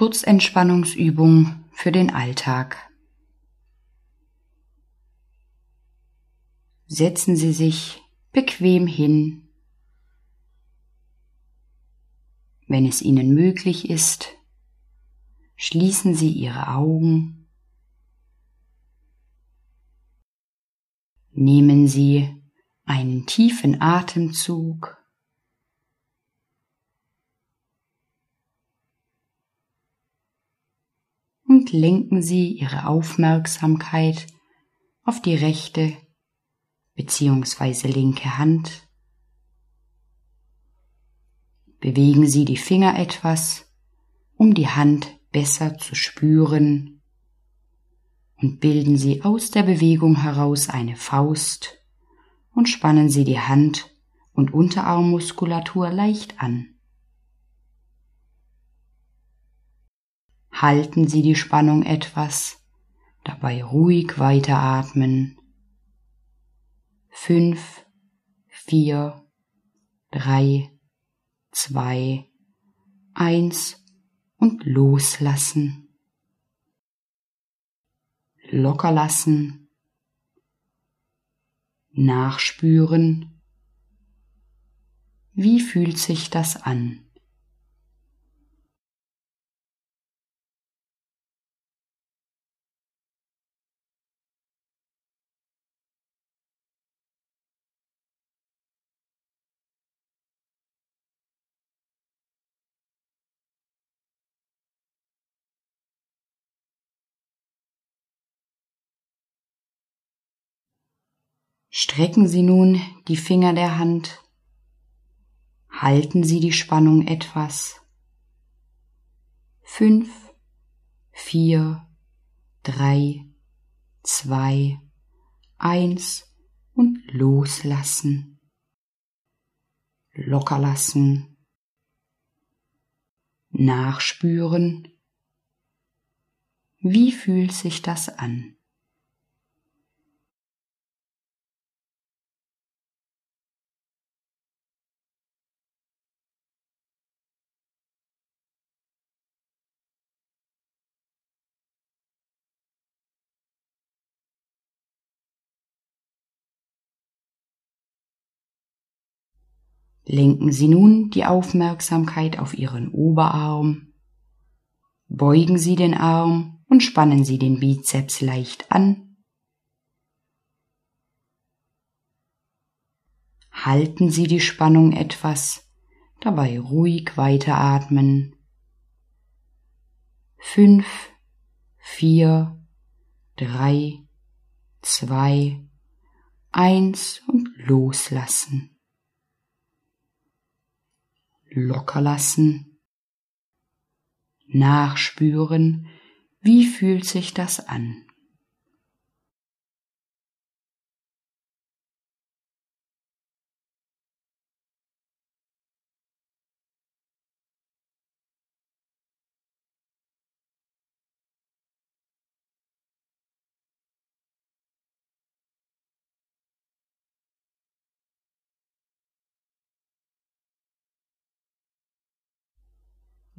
Kurzentspannungsübung für den Alltag. Setzen Sie sich bequem hin. Wenn es Ihnen möglich ist, schließen Sie Ihre Augen. Nehmen Sie einen tiefen Atemzug. Lenken Sie Ihre Aufmerksamkeit auf die rechte bzw. linke Hand. Bewegen Sie die Finger etwas, um die Hand besser zu spüren und bilden Sie aus der Bewegung heraus eine Faust und spannen Sie die Hand und Unterarmmuskulatur leicht an. Halten Sie die Spannung etwas, dabei ruhig weiteratmen. Fünf, vier, drei, zwei, eins und loslassen. Locker lassen nachspüren. Wie fühlt sich das an? Strecken Sie nun die Finger der Hand. Halten Sie die Spannung etwas. Fünf, vier, drei, zwei, eins und loslassen. Locker lassen. Nachspüren. Wie fühlt sich das an? Lenken Sie nun die Aufmerksamkeit auf Ihren Oberarm. Beugen Sie den Arm und spannen Sie den Bizeps leicht an. Halten Sie die Spannung etwas, dabei ruhig weiteratmen. Fünf, vier, drei, zwei, eins und loslassen locker lassen, nachspüren, wie fühlt sich das an.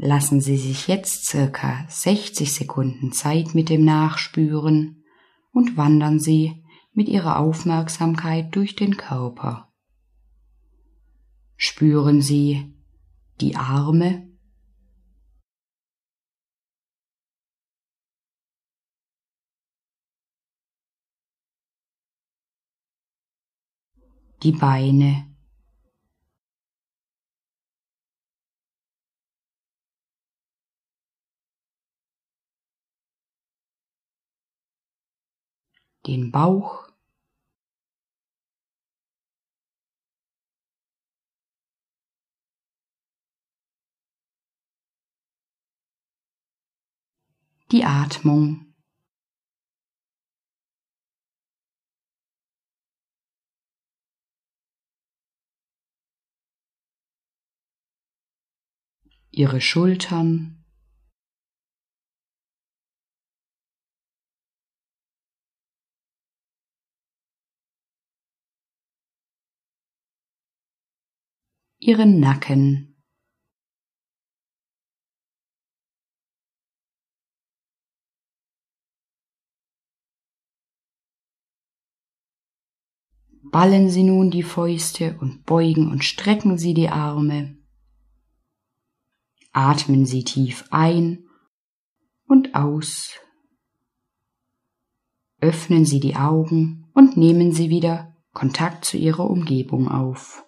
Lassen Sie sich jetzt circa 60 Sekunden Zeit mit dem Nachspüren und wandern Sie mit Ihrer Aufmerksamkeit durch den Körper. Spüren Sie die Arme, die Beine, den Bauch, die Atmung. Ihre Schultern, ihren Nacken. Ballen Sie nun die Fäuste und beugen und strecken Sie die Arme. Atmen Sie tief ein und aus. Öffnen Sie die Augen und nehmen Sie wieder Kontakt zu Ihrer Umgebung auf.